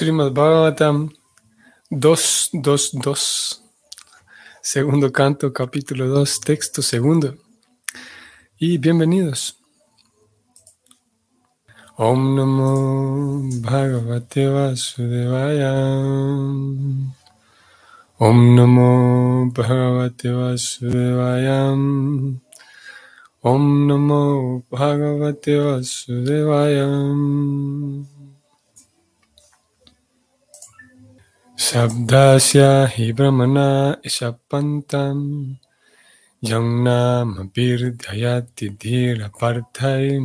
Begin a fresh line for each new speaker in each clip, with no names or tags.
Srimad Bhagavatam 222, segundo canto, capítulo 2, texto segundo. Y bienvenidos. Om Namo Bhagavate Vasudevaya. Om Namo Bhagavate Vasudevaya. Om Namo Bhagavate Vasudevaya. Sabdasya hi brahmana ishapantam Yangnam birdhayati dhira parthai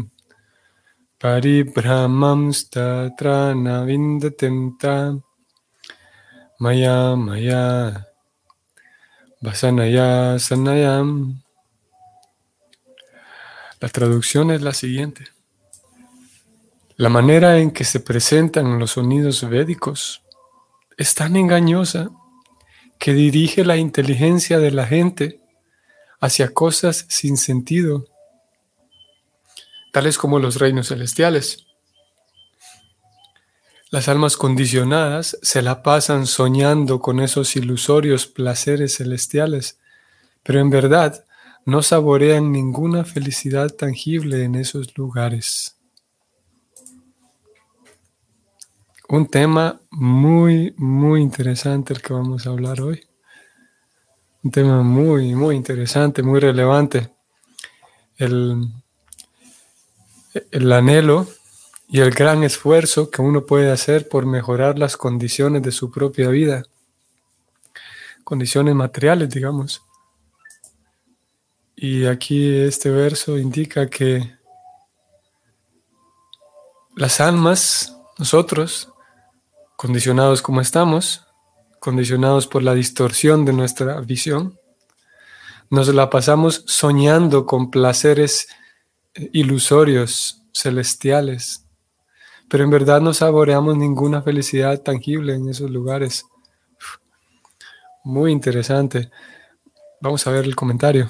Paribramam statra navindatimta Maya maya Vasanaya sanayam La traducción es la siguiente. La manera en que se presentan los sonidos védicos es tan engañosa que dirige la inteligencia de la gente hacia cosas sin sentido, tales como los reinos celestiales. Las almas condicionadas se la pasan soñando con esos ilusorios placeres celestiales, pero en verdad no saborean ninguna felicidad tangible en esos lugares. Un tema muy, muy interesante el que vamos a hablar hoy. Un tema muy, muy interesante, muy relevante. El, el anhelo y el gran esfuerzo que uno puede hacer por mejorar las condiciones de su propia vida. Condiciones materiales, digamos. Y aquí este verso indica que las almas, nosotros, condicionados como estamos, condicionados por la distorsión de nuestra visión, nos la pasamos soñando con placeres eh, ilusorios, celestiales, pero en verdad no saboreamos ninguna felicidad tangible en esos lugares. Muy interesante. Vamos a ver el comentario.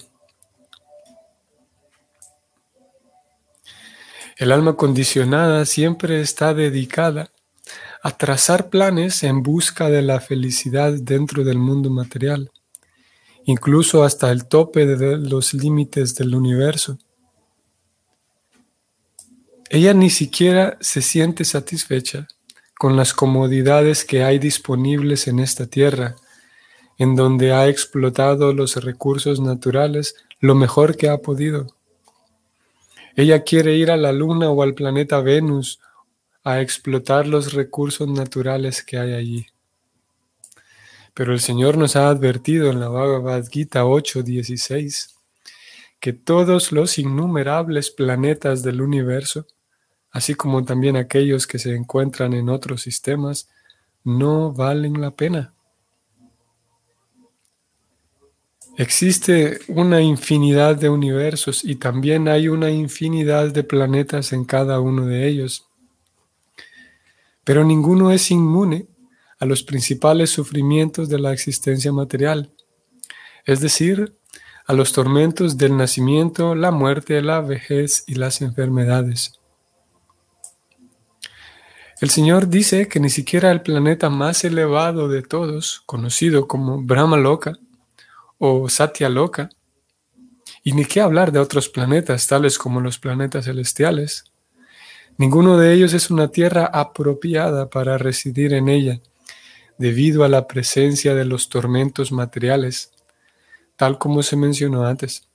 El alma condicionada siempre está dedicada a trazar planes en busca de la felicidad dentro del mundo material, incluso hasta el tope de los límites del universo. Ella ni siquiera se siente satisfecha con las comodidades que hay disponibles en esta tierra, en donde ha explotado los recursos naturales lo mejor que ha podido. Ella quiere ir a la luna o al planeta Venus a explotar los recursos naturales que hay allí. Pero el Señor nos ha advertido en la Bhagavad Gita 8:16 que todos los innumerables planetas del universo, así como también aquellos que se encuentran en otros sistemas, no valen la pena. Existe una infinidad de universos y también hay una infinidad de planetas en cada uno de ellos. Pero ninguno es inmune a los principales sufrimientos de la existencia material, es decir, a los tormentos del nacimiento, la muerte, la vejez y las enfermedades. El Señor dice que ni siquiera el planeta más elevado de todos, conocido como Brahma Loka o Satya Loka, y ni qué hablar de otros planetas tales como los planetas celestiales, Ninguno de ellos es una tierra apropiada para residir en ella, debido a la presencia de los tormentos materiales, tal como se mencionó antes.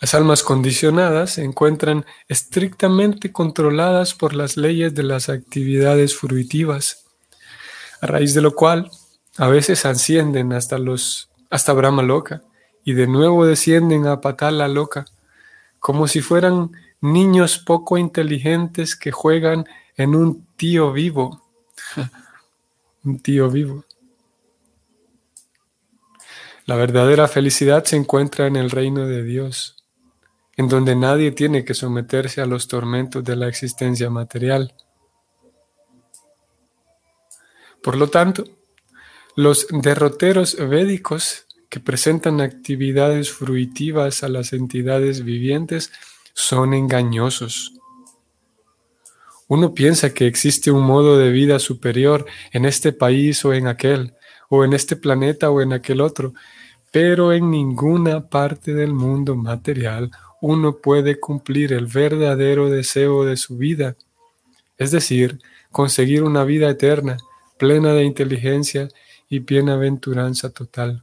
Las almas condicionadas se encuentran estrictamente controladas por las leyes de las actividades fruitivas, a raíz de lo cual a veces ascienden hasta los hasta Brahma loca y de nuevo descienden a Patala loca como si fueran niños poco inteligentes que juegan en un tío vivo. un tío vivo. La verdadera felicidad se encuentra en el reino de Dios, en donde nadie tiene que someterse a los tormentos de la existencia material. Por lo tanto, los derroteros védicos que presentan actividades fruitivas a las entidades vivientes son engañosos. Uno piensa que existe un modo de vida superior en este país o en aquel, o en este planeta o en aquel otro, pero en ninguna parte del mundo material uno puede cumplir el verdadero deseo de su vida, es decir, conseguir una vida eterna, plena de inteligencia y bienaventuranza total.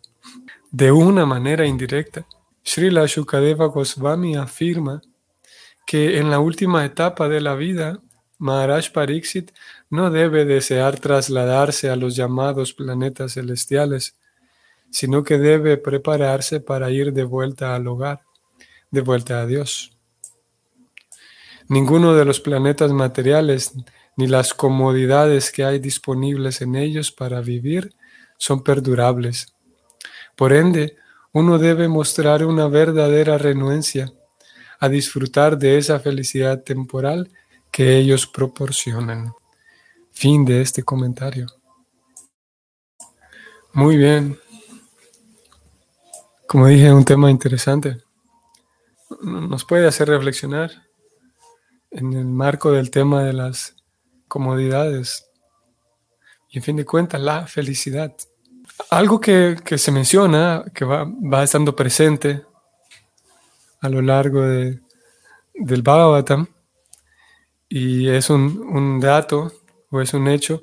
De una manera indirecta, Srila Shukadeva Goswami afirma que en la última etapa de la vida, Maharaj Pariksit no debe desear trasladarse a los llamados planetas celestiales, sino que debe prepararse para ir de vuelta al hogar, de vuelta a Dios. Ninguno de los planetas materiales ni las comodidades que hay disponibles en ellos para vivir son perdurables. Por ende, uno debe mostrar una verdadera renuencia a disfrutar de esa felicidad temporal que ellos proporcionan. Fin de este comentario. Muy bien. Como dije, un tema interesante. Nos puede hacer reflexionar en el marco del tema de las comodidades y en fin de cuentas la felicidad. Algo que, se menciona, que va, va, estando presente a lo largo de, del Bhagavatam, y es un, un dato o es un hecho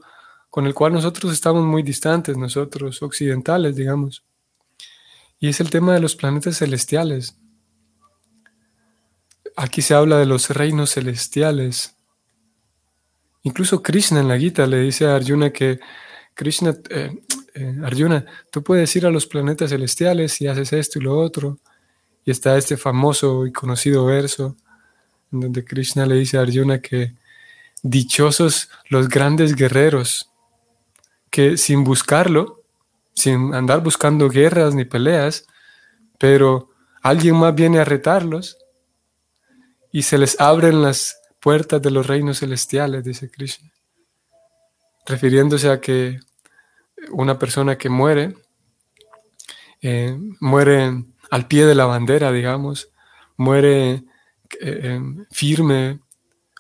con el cual nosotros estamos muy distantes, nosotros occidentales, digamos. Y es el tema de los planetas celestiales. Aquí se habla de los reinos celestiales. Incluso Krishna en la Gita le dice a Arjuna que Krishna, eh, eh, Arjuna, tú puedes ir a los planetas celestiales y haces esto y lo otro. Y está este famoso y conocido verso en donde Krishna le dice a Arjuna que dichosos los grandes guerreros, que sin buscarlo, sin andar buscando guerras ni peleas, pero alguien más viene a retarlos y se les abren las puertas de los reinos celestiales, dice Krishna, refiriéndose a que una persona que muere, eh, muere al pie de la bandera, digamos, muere eh, firme,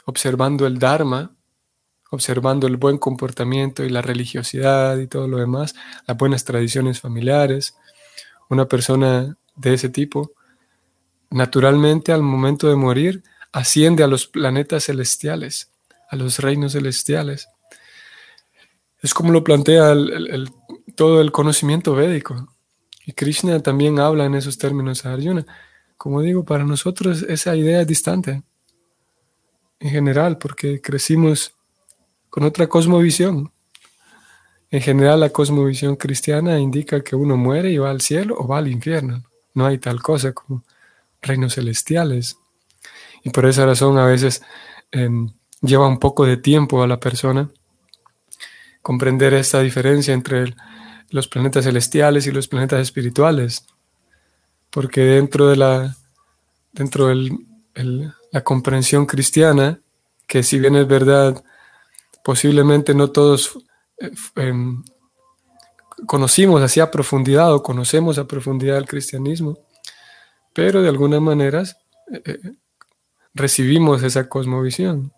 observando el Dharma, observando el buen comportamiento y la religiosidad y todo lo demás, las buenas tradiciones familiares. Una persona de ese tipo, naturalmente al momento de morir, asciende a los planetas celestiales, a los reinos celestiales. Es como lo plantea todo el conocimiento védico. Y Krishna también habla en esos términos a Arjuna. Como digo, para nosotros esa idea es distante, en general, porque crecimos con otra cosmovisión. En general, la cosmovisión cristiana indica que uno muere y va al cielo o va al infierno. No hay tal cosa como reinos celestiales. Y por esa razón a veces em, lleva un poco de tiempo a la persona comprender esta diferencia entre los planetas celestiales y los planetas espirituales. Porque dentro de la, dentro de la comprensión cristiana, que si bien es verdad, posiblemente no todos eh, em, conocimos así a profundidad o conocemos a profundidad el cristianismo, pero de alguna manera eh, eh, recibimos esa cosmovisión.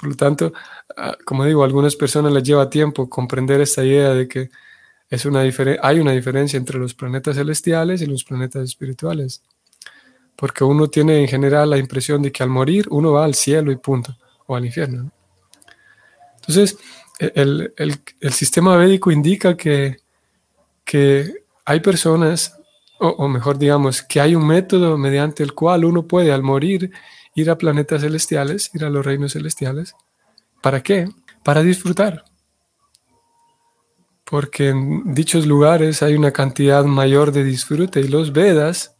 Por lo tanto, ah, como digo, a algunas personas les lleva tiempo comprender esta idea de que es una hay una diferencia entre los planetas celestiales y los planetas espirituales. Porque uno tiene en general la impresión de que al morir uno va al cielo y punto, o al infierno. Entonces, e, el, sistema védico indica que, que hay personas o, mejor digamos, que hay un método mediante el cual uno puede al morir ir a planetas celestiales, ir a los reinos celestiales. ¿Para qué? Para disfrutar. Porque en dichos lugares hay una cantidad mayor de disfrute y los Vedas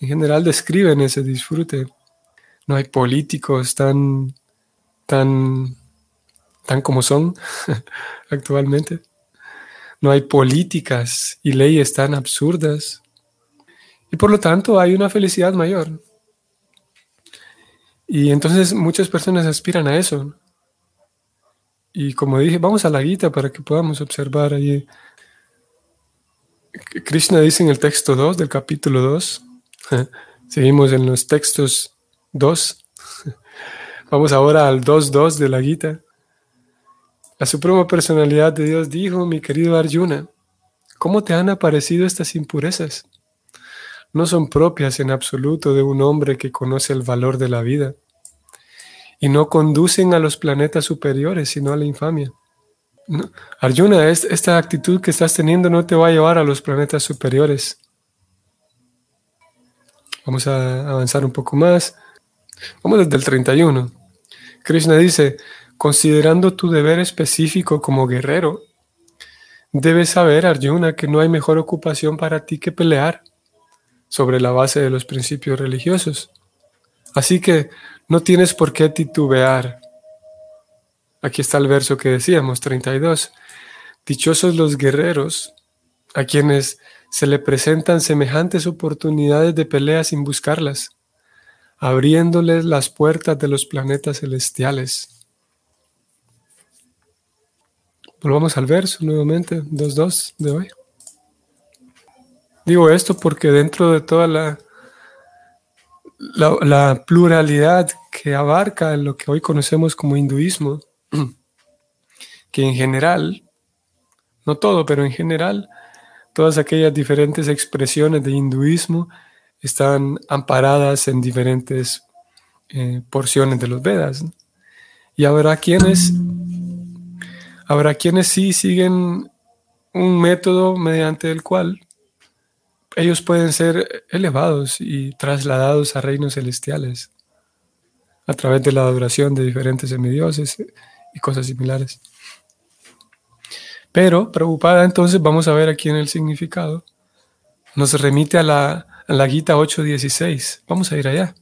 en general describen ese disfrute. No hay políticos tan, tan, tan como son actualmente. No hay políticas y leyes tan absurdas y por lo tanto hay una felicidad mayor. Y entonces muchas personas aspiran a eso. Y como dije, vamos a la guita para que podamos observar ahí. Krishna dice en el texto 2 del capítulo 2, seguimos en los textos 2, Vamos ahora al 2.2 de la Gita. La Suprema Personalidad de Dios dijo, mi querido Arjuna, ¿cómo te han aparecido estas impurezas? No son propias en absoluto de un hombre que conoce el valor de la vida y no conducen a los planetas superiores, sino a la infamia. Arjuna, esta actitud que estás teniendo no te va a llevar a los planetas superiores. Vamos a avanzar un poco más. Vamos desde el 31. Krishna dice, considerando tu deber específico como guerrero, debes saber, Arjuna, que no hay mejor ocupación para ti que pelear sobre la base de los principios religiosos. Así que no tienes por qué titubear. Aquí está el verso que decíamos, 32. Dichosos los guerreros a quienes se le presentan semejantes oportunidades de pelea sin buscarlas, abriéndoles las puertas de los planetas celestiales. Volvamos al verso nuevamente, 2.2 de hoy. Digo esto porque dentro de toda la, la, pluralidad que abarca lo que hoy conocemos como hinduismo, que en general, no todo, pero en general, todas aquellas diferentes expresiones de hinduismo están amparadas en diferentes eh, porciones de los Vedas. Y habrá quienes, habrá quienes sí siguen un método mediante el cual ellos pueden ser elevados y trasladados a reinos celestiales a través de la adoración de diferentes semidioses y cosas similares. Pero, preocupada, entonces vamos a ver aquí en el significado. Nos remite a la, a la Gita 8.16. Vamos a ir allá.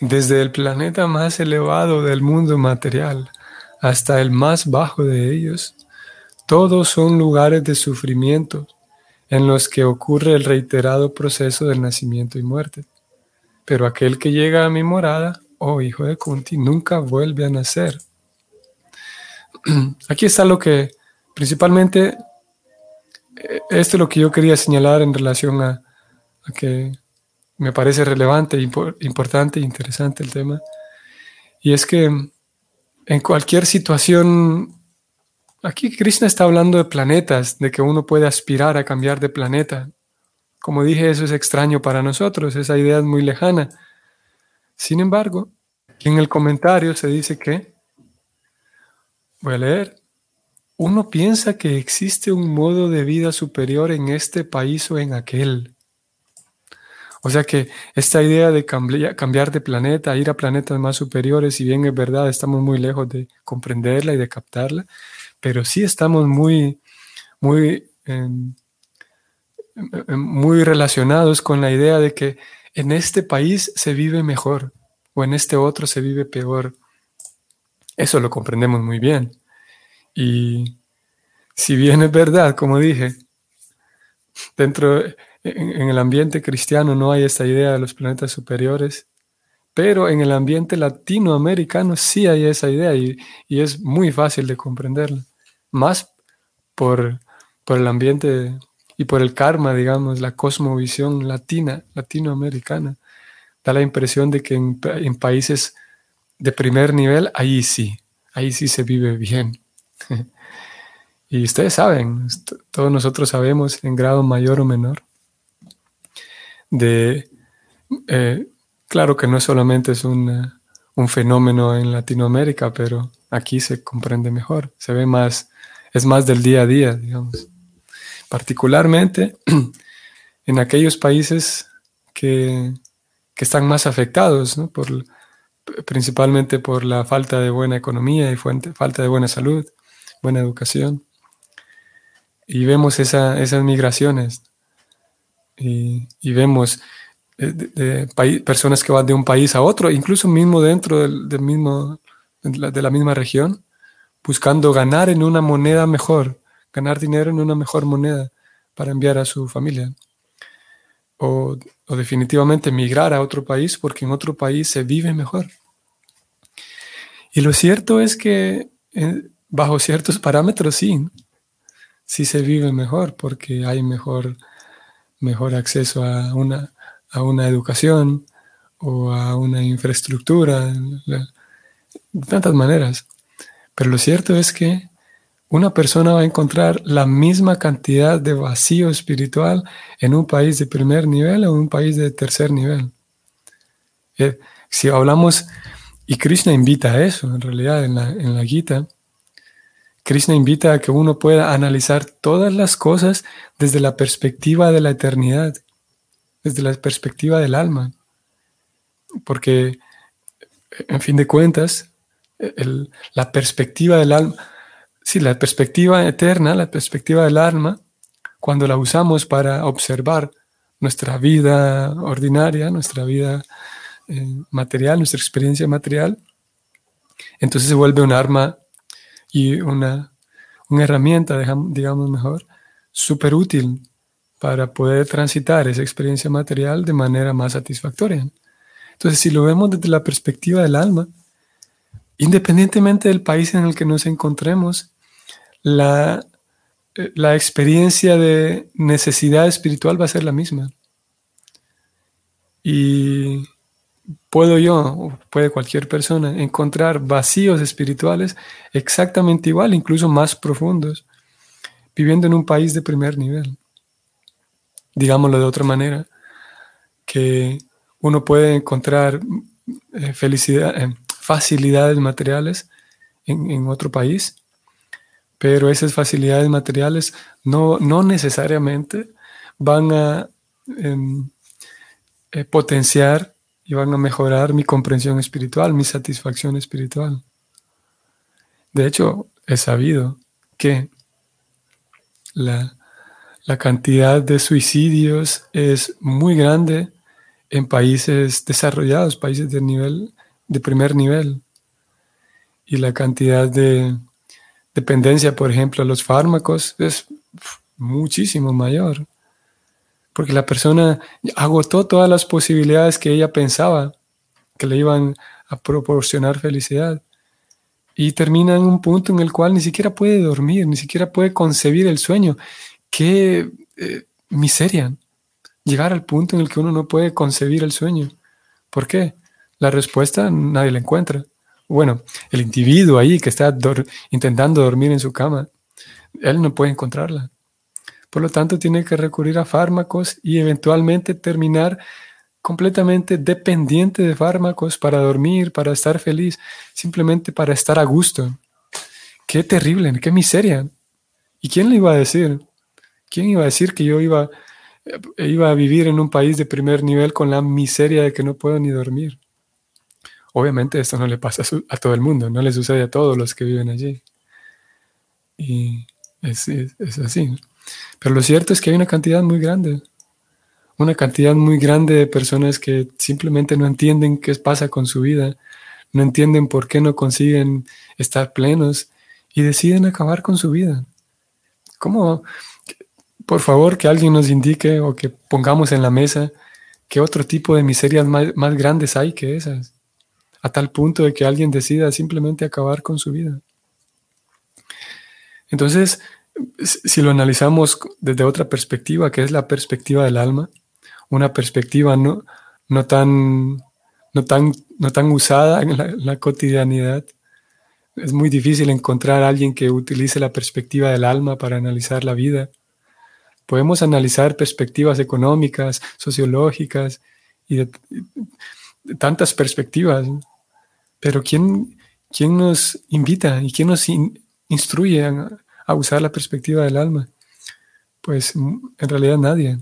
Desde el planeta más elevado del mundo material hasta el más bajo de ellos, todos son lugares de sufrimiento en los que ocurre el reiterado proceso del nacimiento y muerte. Pero aquel que llega a mi morada, oh hijo de Kunti, nunca vuelve a nacer. Aquí está lo que principalmente, eh, esto es lo que yo quería señalar en relación a, que me parece relevante, importante e interesante el tema. Y es que en cualquier situación Aquí Krishna está hablando de planetas, de que uno puede aspirar a cambiar de planeta. Como dije, eso es extraño para nosotros, esa idea es muy lejana. Sin embargo, en el comentario se dice que, voy a leer, uno piensa que existe un modo de vida superior en este país o en aquel. O sea que esta idea de cambiar de planeta, ir a planetas más superiores, si bien es verdad, estamos muy lejos de comprenderla y de captarla, pero sí estamos muy, muy, em, em, muy relacionados con la idea de que en este país se vive mejor o en este otro se vive peor. Eso lo comprendemos muy bien. Y si bien es verdad, como dije, dentro, en, el ambiente cristiano no hay esta idea de los planetas superiores, pero en el ambiente latinoamericano sí hay esa idea y, es muy fácil de comprenderla, más por, por, el ambiente y por el karma, digamos, la cosmovisión latina, latinoamericana. Da la impresión de que en, países de primer nivel, ahí sí, ahí sí se vive bien. y ustedes saben, todos nosotros sabemos en grado mayor o menor, de eh, Claro que no solamente es un, fenómeno en Latinoamérica, pero aquí se comprende mejor, se ve más, es más del día a día, digamos. Particularmente en aquellos países que, están más afectados, por, principalmente por la falta de buena economía y falta de buena salud, buena educación. Y vemos esas migraciones y, y vemos de, personas que van de un país a otro, incluso mismo dentro del, mismo, de la, misma región, buscando ganar en una moneda mejor, ganar dinero en una mejor moneda para enviar a su familia. O, definitivamente migrar a otro país porque en otro país se vive mejor. Y lo cierto es que eh, bajo ciertos parámetros sí, sí se vive mejor porque hay mejor, mejor acceso a una, a una educación, o a una infraestructura, de tantas maneras. Pero lo cierto es que una persona va a encontrar la misma cantidad de vacío espiritual en un país de primer nivel o en un país de tercer nivel. Eh, si hablamos, y Krishna invita a eso en realidad en la, en la Gita, Krishna invita a que uno pueda analizar todas las cosas desde la perspectiva de la eternidad, desde la perspectiva del alma. Porque, en fin de cuentas, la perspectiva del alma, sí, la perspectiva eterna, la perspectiva del alma, cuando la usamos para observar nuestra vida ordinaria, nuestra vida eh, material, nuestra experiencia material, entonces se vuelve un arma y una, una herramienta, digamos mejor, súper útil para poder transitar esa experiencia material de manera más satisfactoria. Entonces, si lo vemos desde la perspectiva del alma, independientemente del país en el que nos encontremos, la, eh, la experiencia de necesidad espiritual va a ser la misma. Y puedo yo, o puede cualquier persona, encontrar vacíos espirituales exactamente igual, incluso más profundos, viviendo en un país de primer nivel. Digámoslo de otra manera, que uno puede encontrar eh, felicidad, eh, facilidades materiales en, otro país, pero esas facilidades materiales no, no necesariamente van a em, eh, potenciar y van a mejorar mi comprensión espiritual, mi satisfacción espiritual. De hecho, he sabido que la, la cantidad de suicidios es muy grande en países desarrollados, países de nivel, de primer nivel. Y la cantidad de dependencia, por ejemplo, a los fármacos es muchísimo mayor porque la persona agotó todas las posibilidades que ella pensaba que le iban a proporcionar felicidad. Y termina en un punto en el cual ni siquiera puede dormir, ni siquiera puede concebir el sueño. Qué eh, miseria llegar al punto en el que uno no puede concebir el sueño. ¿Por qué? La respuesta nadie la encuentra. Bueno, el individuo ahí que está intentando dormir en su cama, él no puede encontrarla. Por lo tanto, tiene que recurrir a fármacos y eventualmente terminar completamente dependiente de fármacos para dormir, para estar feliz, simplemente para estar a gusto. Qué terrible, qué miseria. ¿Y quién le iba a decir? ¿Quién iba a decir que yo iba, eh, iba a vivir en un país de primer nivel con la miseria de que no puedo ni dormir? Obviamente esto no le pasa a, todo el mundo, no le sucede a todos los que viven allí. Y es, así. Pero lo cierto es que hay una cantidad muy grande, una cantidad muy grande de personas que simplemente no entienden qué pasa con su vida, no entienden por qué no consiguen estar plenos y deciden acabar con su vida. ¿Cómo? Por favor, que alguien nos indique o que pongamos en la mesa qué otro tipo de miserias más grandes hay que esas, a tal punto de que alguien decida simplemente acabar con su vida. Entonces, si lo analizamos desde otra perspectiva, que es la perspectiva del alma, una perspectiva no, no, tan, no, tan, no tan usada en la, cotidianidad, es muy difícil encontrar a alguien que utilice la perspectiva del alma para analizar la vida. Podemos analizar perspectivas económicas, sociológicas y de, tantas perspectivas, pero ¿quién, ¿quién, nos invita y quién nos instruye a, usar la perspectiva del alma? Pues en realidad nadie.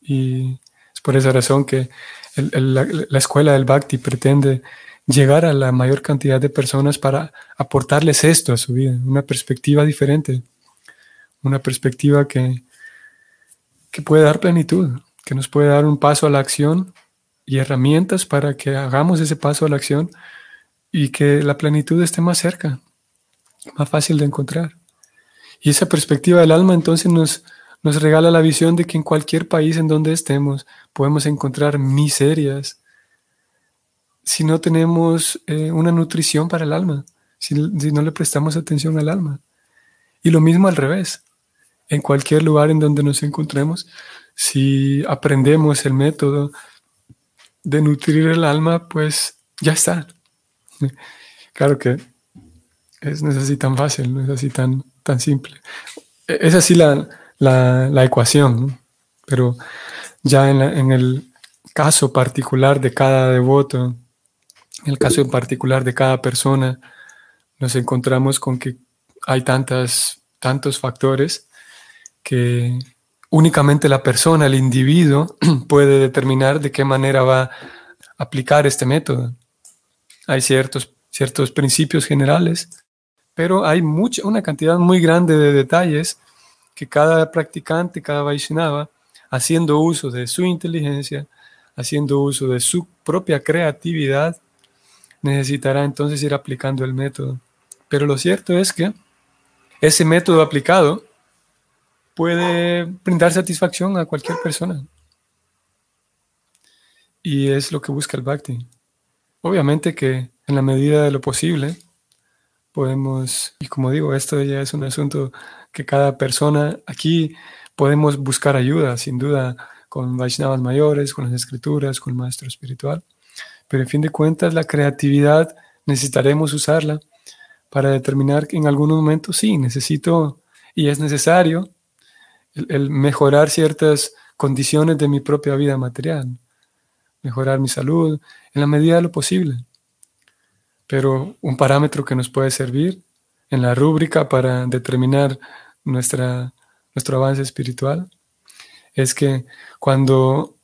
Y es por esa razón que la, escuela del Bhakti pretende llegar a la mayor cantidad de personas para aportarles esto a su vida, una perspectiva diferente, una perspectiva que, que puede dar plenitud, que nos puede dar un paso a la acción y herramientas para que hagamos ese paso a la acción y que la plenitud esté más cerca, más fácil de encontrar. Y esa perspectiva del alma entonces nos, nos regala la visión de que en cualquier país en donde estemos podemos encontrar miserias si no tenemos eh, una nutrición para el alma, si, si no le prestamos atención al alma. Y lo mismo al revés. En cualquier lugar en donde nos encontremos, si aprendemos el método de nutrir el alma, pues ya está. Claro que es, no es así tan fácil, no es así tan, tan simple. Es así la, la, ecuación, pero ya en, en, el caso particular de cada devoto, en el caso en particular de cada persona, nos encontramos con que hay tantas, tantos factores que únicamente la persona, el individuo, puede determinar de qué manera va a aplicar este método. Hay ciertos, ciertos principios generales, pero hay mucha, una cantidad muy grande de detalles que cada practicante, cada Vaishnava, haciendo uso de su inteligencia, haciendo uso de su propia creatividad, necesitará entonces ir aplicando el método. Pero lo cierto es que ese método aplicado puede brindar satisfacción a cualquier persona. Y es lo que busca el bhakti. Obviamente que en la medida de lo posible podemos, y como digo, esto ya es un asunto que cada persona aquí podemos buscar ayuda, sin duda, con Vaishnavas mayores, con las escrituras, con maestro espiritual. Pero en fin de cuentas, la creatividad necesitaremos usarla para determinar que en algún momento sí, necesito y es necesario el, mejorar ciertas condiciones de mi propia vida material, mejorar mi salud en la medida de lo posible. Pero un parámetro que nos puede servir en la rúbrica para determinar nuestra, nuestro avance espiritual es que cuando,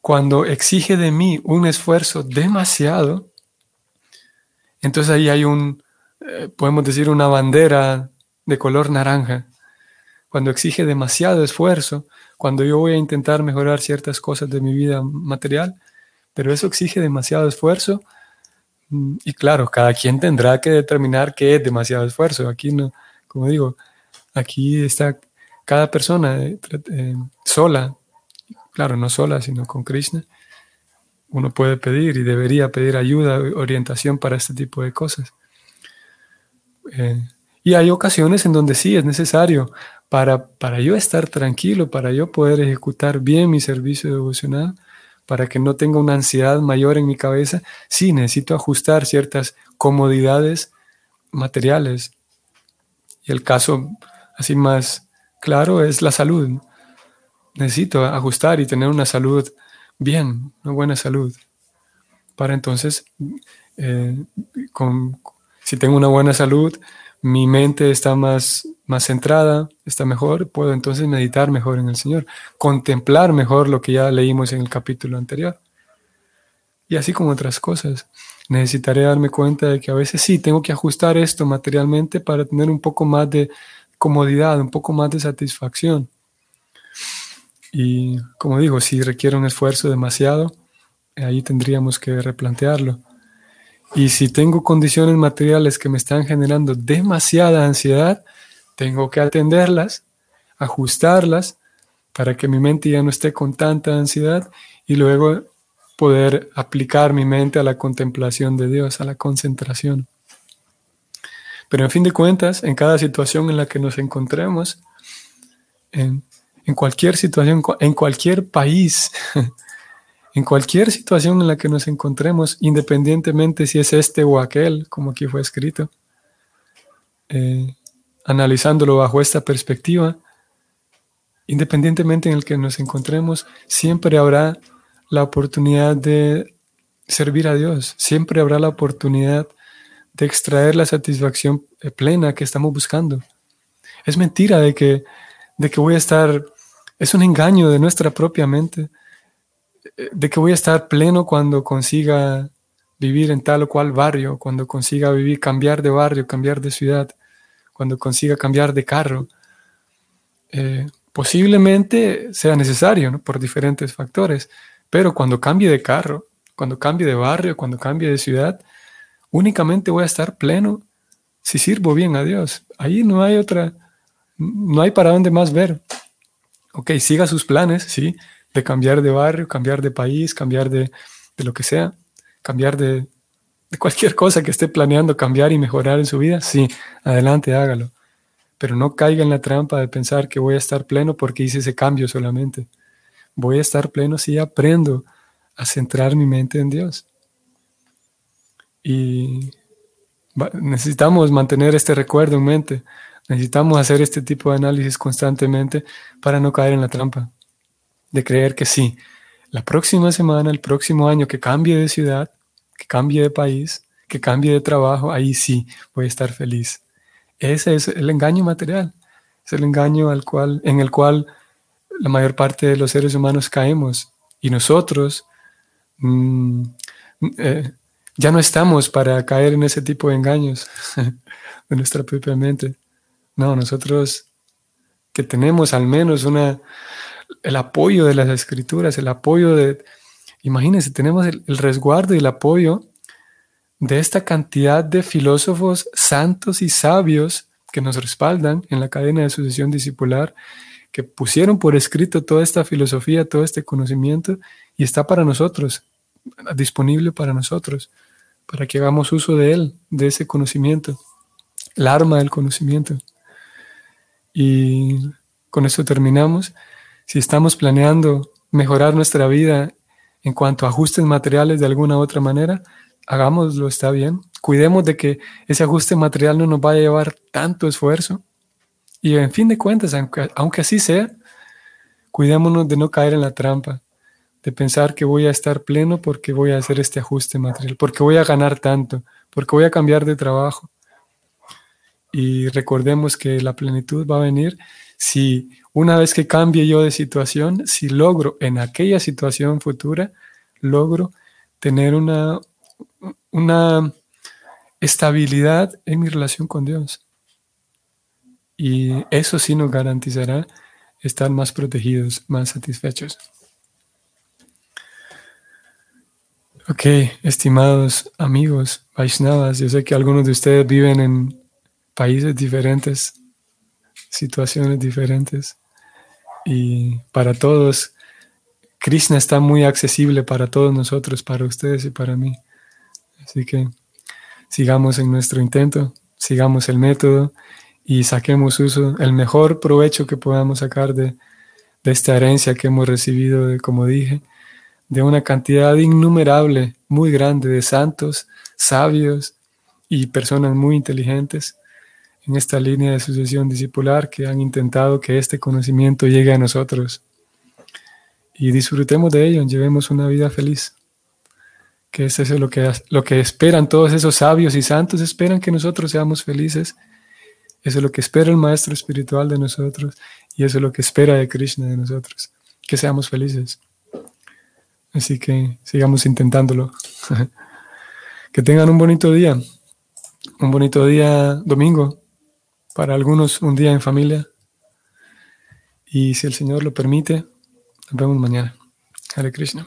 cuando exige de mí un esfuerzo demasiado, entonces ahí hay un, eh, podemos decir, una bandera de color naranja cuando exige demasiado esfuerzo, cuando yo voy a intentar mejorar ciertas cosas de mi vida material, pero eso exige demasiado esfuerzo. Mm, y claro, cada quien tendrá que determinar qué es demasiado esfuerzo. Aquí no, como digo, aquí está cada persona eh, eh, sola, claro, no sola, sino con Krishna. Uno puede pedir y debería pedir ayuda, orientación para este tipo de cosas. Eh, y hay ocasiones en donde sí es necesario para, para yo estar tranquilo, para yo poder ejecutar bien mi servicio devocional, para que no tenga una ansiedad mayor en mi cabeza, sí necesito ajustar ciertas comodidades materiales. Y el caso así más claro es la salud. Necesito ajustar y tener una salud bien, una buena salud. Para entonces, eh, si tengo una buena salud, mi mente está más, más centrada, está mejor, puedo entonces meditar mejor en el Señor, contemplar mejor lo que ya leímos en el capítulo anterior. Y así como otras cosas. Necesitaré darme cuenta de que a veces sí, tengo que ajustar esto materialmente para tener un poco más de comodidad, un poco más de satisfacción. Y como digo, si requiere un esfuerzo demasiado, ahí tendríamos que replantearlo. Y si tengo condiciones materiales que me están generando demasiada ansiedad, tengo que atenderlas, ajustarlas para que mi mente ya no esté con tanta ansiedad y luego poder aplicar mi mente a la contemplación de Dios, a la concentración. Pero en fin de cuentas, en cada situación en la que nos encontremos, en, cualquier situación, en cualquier país, en cualquier situación en la que nos encontremos, independientemente si es este o aquel, como aquí fue escrito, eh, analizándolo bajo esta perspectiva, independientemente en el que nos encontremos, siempre habrá la oportunidad de servir a Dios, siempre habrá la oportunidad de extraer la satisfacción eh, plena que estamos buscando. Es mentira de que, de que voy a estar, es un engaño de nuestra propia mente de que voy a estar pleno cuando consiga vivir en tal o cual barrio, cuando consiga vivir, cambiar de barrio, cambiar de ciudad, cuando consiga cambiar de carro. Eh, posiblemente sea necesario por diferentes factores, pero cuando cambie de carro, cuando cambie de barrio, cuando cambie de ciudad, únicamente voy a estar pleno si sirvo bien a Dios. Ahí no hay otra, no hay para dónde más ver. Ok, siga sus planes, sí, de cambiar de barrio, cambiar de país, cambiar de, lo que sea, cambiar de, cualquier cosa que esté planeando cambiar y mejorar en su vida, sí, adelante, hágalo. Pero no caiga en la trampa de pensar que voy a estar pleno porque hice ese cambio solamente. Voy a estar pleno si aprendo a centrar mi mente en Dios. Y necesitamos mantener este recuerdo en mente. Necesitamos hacer este tipo de análisis constantemente para no caer en la trampa de creer que sí, la próxima semana, el próximo año que cambie de ciudad, que cambie de país, que cambie de trabajo, ahí sí voy a estar feliz. Ese es el engaño material, es el engaño al cual, en el cual la mayor parte de los seres humanos caemos. Y nosotros mm, eh, ya no estamos para caer en ese tipo de engaños de nuestra propia mente. No, nosotros que tenemos al menos una, el apoyo de las escrituras, el apoyo de, imagínense, tenemos el, resguardo y el apoyo de esta cantidad de filósofos santos y sabios que nos respaldan en la cadena de sucesión discipular, que pusieron por escrito toda esta filosofía, todo este conocimiento, y está para nosotros, disponible para nosotros, para que hagamos uso de él, de ese conocimiento, el arma del conocimiento. Y con eso terminamos. Si estamos planeando mejorar nuestra vida en cuanto a ajustes materiales de alguna u otra manera, hagámoslo, está bien. Cuidemos de que ese ajuste material no nos vaya a llevar tanto esfuerzo. Y en fin de cuentas, aunque así sea, cuidémonos de no caer en la trampa, de pensar que voy a estar pleno porque voy a hacer este ajuste material, porque voy a ganar tanto, porque voy a cambiar de trabajo. Y recordemos que la plenitud va a venir si una vez que cambie yo de situación, si logro en aquella situación futura, logro tener una, una estabilidad en mi relación con Dios. Y eso sí nos garantizará estar más protegidos, más satisfechos. Ok, estimados amigos Vaishnavas, yo sé que algunos de ustedes viven en países diferentes, situaciones diferentes. Y para todos, Krishna está muy accesible para todos nosotros, para ustedes y para mí. Así que sigamos en nuestro intento, sigamos el método y saquemos uso, el mejor provecho que podamos sacar de, esta herencia que hemos recibido, de, como dije, de una cantidad innumerable, muy grande de santos, sabios y personas muy inteligentes en esta línea de sucesión discipular que han intentado que este conocimiento llegue a nosotros. Y disfrutemos de ello, llevemos una vida feliz. Que es eso lo que, lo que esperan todos esos sabios y santos, esperan que nosotros seamos felices. Eso es lo que espera el maestro espiritual de nosotros y eso es lo que espera de Krishna de nosotros, que seamos felices. Así que sigamos intentándolo. que tengan un bonito día, un bonito día domingo para algunos un día en familia. Y si el Señor lo permite, nos vemos mañana. Hare Krishna.